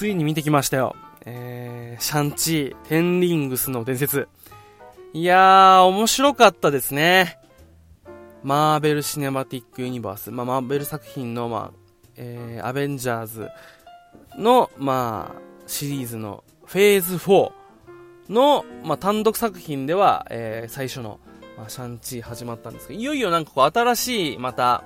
ついに見てきましたよ。えー、シャンチー、テンリングスの伝説。いやー、面白かったですね。マーベル・シネマティック・ユニバース。まあ、マーベル作品の、まあ、えー、アベンジャーズの、まあ、シリーズのフェーズ4の、まあ、単独作品では、えー、最初の、まあ、シャンチー始まったんですけど、いよいよなんかこう、新しい、また、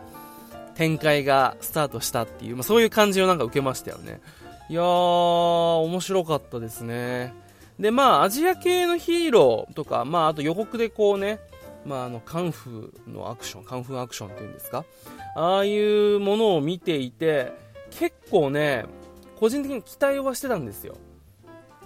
展開がスタートしたっていう、まあ、そういう感じをなんか受けましたよね。いやー、面白かったですね。で、まあ、アジア系のヒーローとか、まあ、あと予告でこうね、まあ、あの、カンフーのアクション、カンフーアクションっていうんですか？ああいうものを見ていて、結構ね、個人的に期待はしてたんですよ。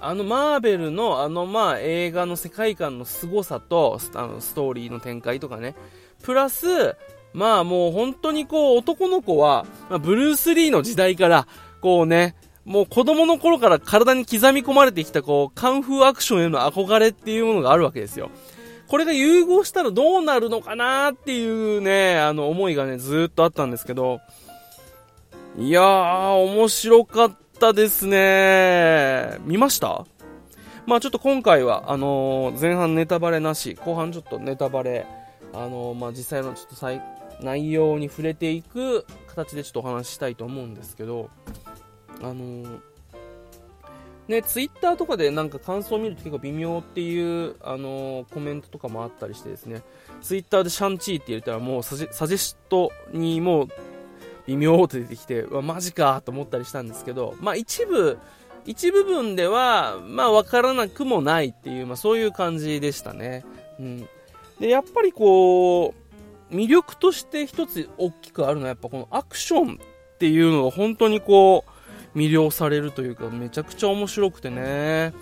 あのマーベルのあのまあ映画の世界観の凄さとあのストーリーの展開とかね、プラス、まあもう本当にこう男の子は、まあ、ブルース・リーの時代から、こうね、もう子供の頃から体に刻み込まれてきたこう、カンフーアクションへの憧れっていうものがあるわけですよ。これが融合したらどうなるのかなっていうね、あの思いがね、ずっとあったんですけど、いやー、面白かったですね。見ました？まあちょっと今回は、あのー、前半ネタバレなし、後半ちょっとネタバレ、あのー、まあ実際のちょっと、内容に触れていく形でちょっとお話ししたいと思うんですけど、あのー、ね、ツイッターとかでなんか感想を見ると結構微妙っていう、あのー、コメントとかもあったりしてですね、ツイッターでシャンチーって入れたらもうサジサジェストにもう微妙って出てきて、うわ、マジかと思ったりしたんですけど、まあ一部、一部分では、まあわからなくもないっていう、まあそういう感じでしたね。うん。で、やっぱりこう、魅力として一つ大きくあるのはやっぱこのアクションっていうのが本当にこう、魅了されるというか、めちゃくちゃ面白くてね。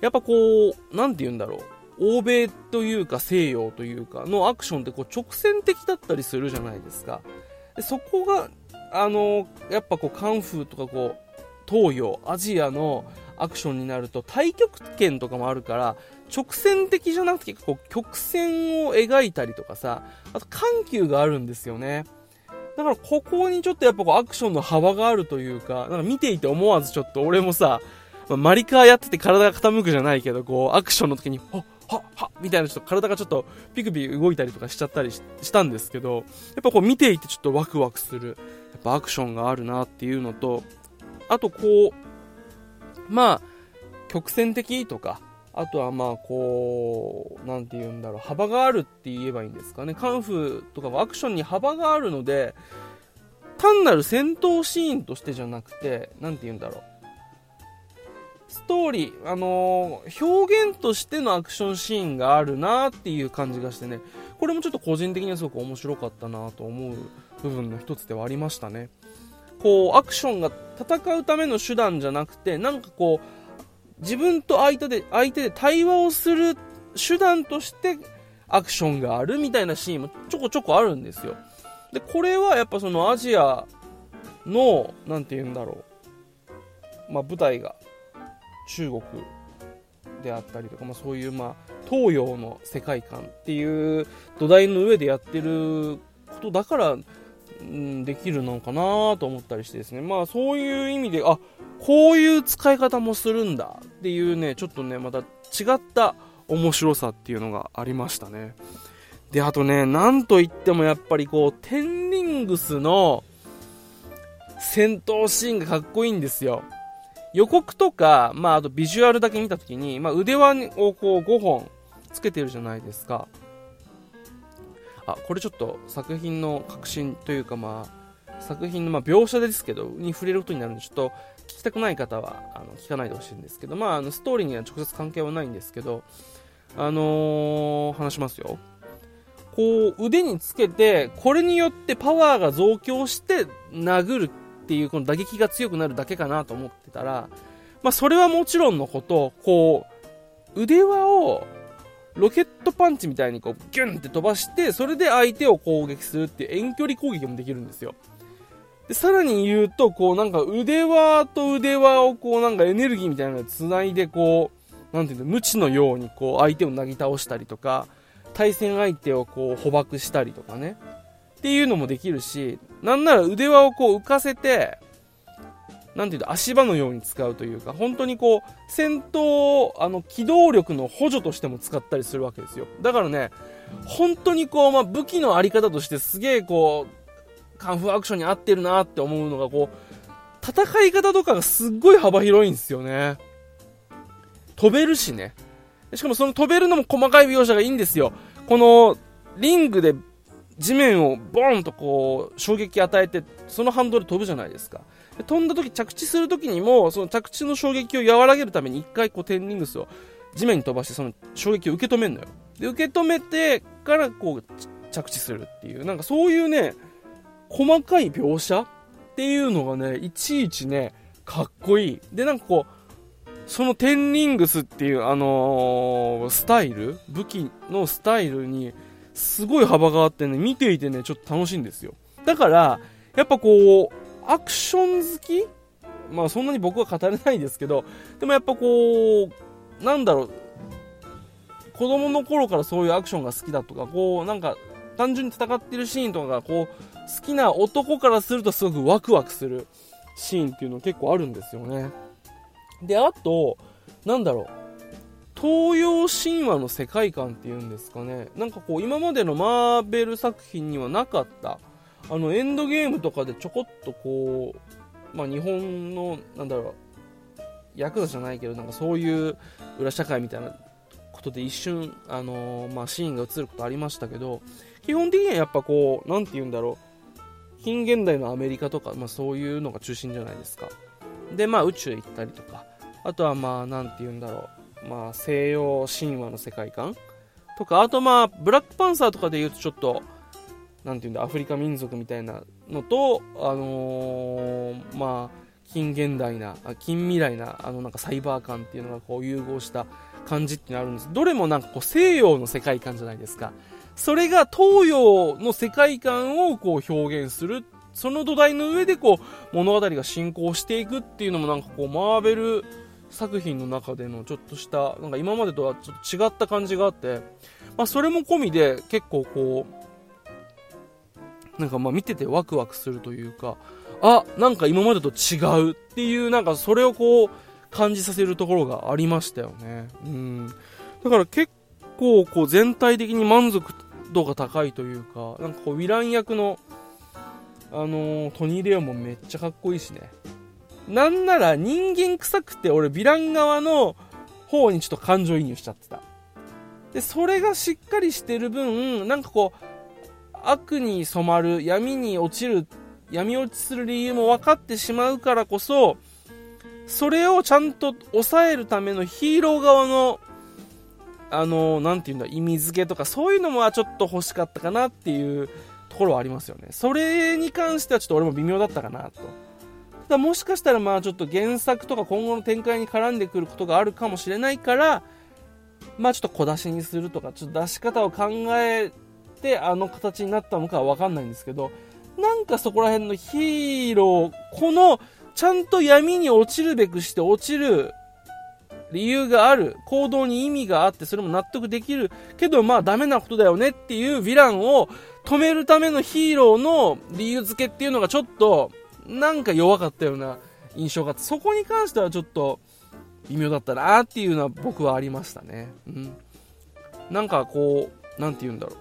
やっぱこう、なんて言うんだろう。欧米というか西洋というかのアクションってこう直線的だったりするじゃないですか。でそこが、あのやっぱこうカンフーとかこう東洋アジアのアクションになると太極拳とかもあるから直線的じゃなくてこう曲線を描いたりとかさあと緩急があるんですよねだからここにちょっとやっぱこうアクションの幅があるというかなんか見ていて思わずちょっと俺もさ、まあ、マリカーやってて体が傾くじゃないけどこうアクションの時にはっはっはみたいなちょっと体がちょっとピクピク動いたりとかしちゃったりしたんですけどやっぱこう見ていてちょっとワクワクするやっぱアクションがあるなっていうのとあとこう、まあ、曲線的とか、あとはまあこう、なんて言うんだろう、幅があるって言えばいいんですかね。カンフーとかはアクションに幅があるので、単なる戦闘シーンとしてじゃなくて、なんて言うんだろう。ストーリー、あのー、表現としてのアクションシーンがあるなっていう感じがしてね、これもちょっと個人的にはすごく面白かったなと思う部分の一つではありましたね。こう、アクションが戦うための手段じゃなくて、なんかこう、自分と相手で、相手で対話をする手段としてアクションがあるみたいなシーンもちょこちょこあるんですよ。で、これはやっぱそのアジアの、なんて言うんだろう。まあ、舞台が中国であったりとか、まあ、そういう、まあ、東洋の世界観っていう土台の上でやってることだからうん、できるのかなと思ったりしてですね、まあそういう意味で、あ、こういう使い方もするんだっていうね、ちょっとね、また違った面白さっていうのがありましたね。で、あとね、なんといってもやっぱりこう、テンリングスの戦闘シーンがかっこいいんですよ。予告とか、まああとビジュアルだけ見たときに、まあ腕輪をこう5本つけてるじゃないですか。あこれちょっと作品の革新というかまあ作品のま描写ですけどに触れることになるんでちょっと聞きたくない方はあの聞かないでほしいんですけどまああのストーリーには直接関係はないんですけどあのー、話しますよ。こう腕につけてこれによってパワーが増強して殴るっていうこの打撃が強くなるだけかなと思ってたらまあそれはもちろんのことこう腕輪をロケットパンチみたいにこうギュンって飛ばしてそれで相手を攻撃するっていう遠距離攻撃もできるんですよ。でさらに言うとこうなんか腕輪と腕輪をこうなんかエネルギーみたいなので繋いでこうなんていうの無知のようにこう相手をなぎ倒したりとか対戦相手をこう捕獲したりとかねっていうのもできるしなんなら腕輪をこう浮かせてなんていうと足場のように使うというか、本当にこう、戦闘、あの、機動力の補助としても使ったりするわけですよ。だからね、本当にこう、まあ、武器のあり方としてすげえこう、カンフーアクションに合ってるなって思うのがこう、戦い方とかがすっごい幅広いんですよね。飛べるしね。しかもその飛べるのも細かい描写がいいんですよ。この、リングで地面をボーンとこう、衝撃与えて、そのハンドル飛ぶじゃないですか。飛んだ時、着地する時にも、その着地の衝撃を和らげるために一回こう、テンリングスを地面に飛ばして、その衝撃を受け止めるのよ。で、受け止めてからこう、着地するっていう、なんかそういうね、細かい描写っていうのがね、いちいちね、かっこいい。で、なんかこう、そのテンリングスっていう、あのー、スタイル？武器のスタイルに、すごい幅があってね、見ていてね、ちょっと楽しいんですよ。だから、やっぱこう、アクション好き？まあそんなに僕は語れないですけど、でもやっぱこう、なんだろう、子供の頃からそういうアクションが好きだとか、こう、なんか、単純に戦ってるシーンとかが、こう、好きな男からするとすごくワクワクするシーンっていうの結構あるんですよね。で、あと、なんだろう、東洋神話の世界観っていうんですかね。なんかこう、今までのマーベル作品にはなかった、あの、エンドゲームとかでちょこっとこう、まあ日本の、なんだろう、ヤクザじゃないけど、なんかそういう裏社会みたいなことで一瞬、あのー、まあシーンが映ることありましたけど、基本的にはやっぱこう、なんて言うんだろう、近現代のアメリカとか、まあそういうのが中心じゃないですか。で、まあ宇宙行ったりとか、あとはまあ、なんて言うんだろう、まあ西洋神話の世界観とか、あとまあ、ブラックパンサーとかで言うとちょっと、なんていうんだ、アフリカ民族みたいなのと、あのー、まあ、近現代な、近未来な、あのなんかサイバー感っていうのがこう融合した感じっていうのがあるんです。どれもなんかこう西洋の世界観じゃないですか。それが東洋の世界観をこう表現する。その土台の上でこう物語が進行していくっていうのもなんかこうマーベル作品の中でのちょっとした、なんか今までとはちょっと違った感じがあって、まあそれも込みで結構こう、なんかまあ見ててワクワクするというか、あ、なんか今までと違うっていう、なんかそれをこう感じさせるところがありましたよね。うん。だから結構こう全体的に満足度が高いというか、なんかこうヴィラン役の、あのー、トニー・レオもめっちゃかっこいいしね。なんなら人間臭くて俺ヴィラン側の方にちょっと感情移入しちゃってた。で、それがしっかりしてる分、なんかこう、悪に染まる、闇に落ちる、闇落ちする理由も分かってしまうからこそ、それをちゃんと抑えるためのヒーロー側の、あの、なんていうんだ、意味付けとか、そういうのもちょっと欲しかったかなっていうところはありますよね。それに関してはちょっと俺も微妙だったかなと。ただもしかしたらまあちょっと原作とか今後の展開に絡んでくることがあるかもしれないから、まあちょっと小出しにするとか、ちょっと出し方を考えてあの形になったのかはわかんないんですけど、なんかそこら辺のヒーロー、この、ちゃんと闇に落ちるべくして落ちる理由がある、行動に意味があって、それも納得できる、けどまあダメなことだよねっていうヴィランを止めるためのヒーローの理由付けっていうのがちょっと、なんか弱かったような印象があって、そこに関してはちょっと微妙だったなっていうのは僕はありましたね。うん。なんかこう、なんて言うんだろう。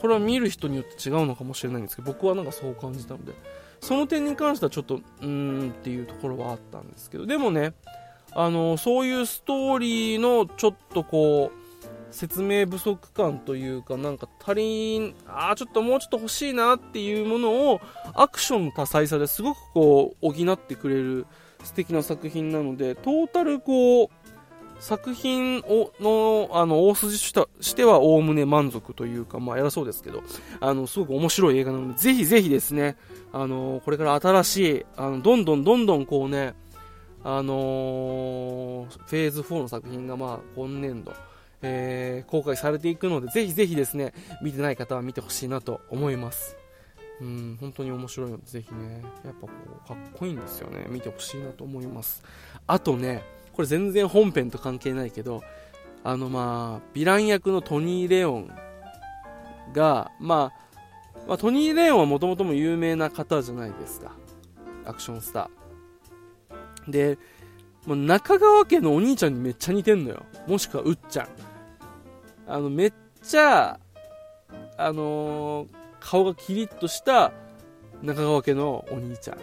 これは見る人によって違うのかもしれないんですけど僕はなんかそう感じたのでその点に関してはちょっとうーんっていうところはあったんですけどでもねあのそういうストーリーのちょっとこう説明不足感というかなんか足りんああちょっともうちょっと欲しいなっていうものをアクションの多彩さですごくこう補ってくれる素敵な作品なのでトータルこう作品をのあの大筋としてはおおむね満足というか、まあ、偉そうですけど、あのすごく面白い映画なので、ぜひぜひですね、あのこれから新しい、あのどんどんどんどんこうね、あのフェーズ4の作品が、まあ、今年度、えー、公開されていくので、ぜひぜひですね、見てない方は見てほしいなと思います。うん、本当に面白いので、ぜひね、やっぱこう、かっこいいんですよね。見てほしいなと思います。あとね、これ全然本編と関係ないけど、あのまあ、ヴィラン役のトニー・レオンが、まあ、まあ、トニー・レオンはもともとも有名な方じゃないですか。アクションスター。で、もう中川家のお兄ちゃんにめっちゃ似てんのよ。もしくはうっちゃん。あの、めっちゃ、あのー、顔がキリッとした中川家のお兄ちゃん、剛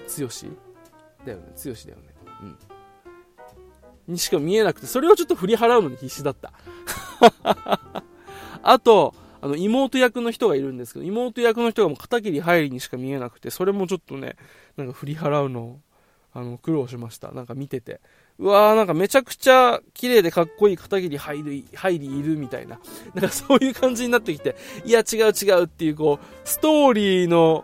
だよね、剛だよね。うん。にしか見えなくて、それをちょっと振り払うのに必死だった。あと、あの、妹役の人がいるんですけど、妹役の人がもう片桐入りにしか見えなくて、それもちょっとね、なんか振り払うの、あの、苦労しました。なんか見てて。うわーなんかめちゃくちゃ綺麗でかっこいい片桐入り、入りいるみたいな。なんかそういう感じになってきて、いや違う違うっていうこう、ストーリーの、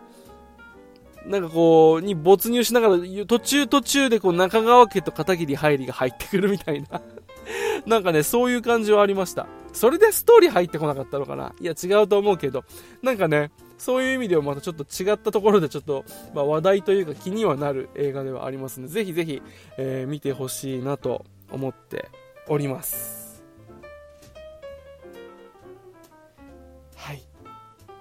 なんかこう、に没入しながら、途中途中でこう中川家と片桐入りが入ってくるみたいな。なんかね、そういう感じはありました。それでストーリー入ってこなかったのかな？いや、違うと思うけど、なんかね、そういう意味ではまたちょっと違ったところでちょっと、まあ、話題というか気にはなる映画ではありますので、ぜひぜひ、えー、見てほしいなと思っております。はい。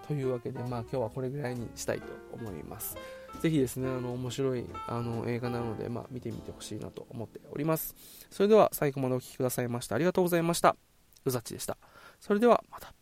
というわけで、まあ今日はこれぐらいにしたいと思います。ぜひですね、あの、面白いあの映画なので、まあ見てみてほしいなと思っております。それでは最後までお聴きくださいましてありがとうございました。うざっちでした。それではまた。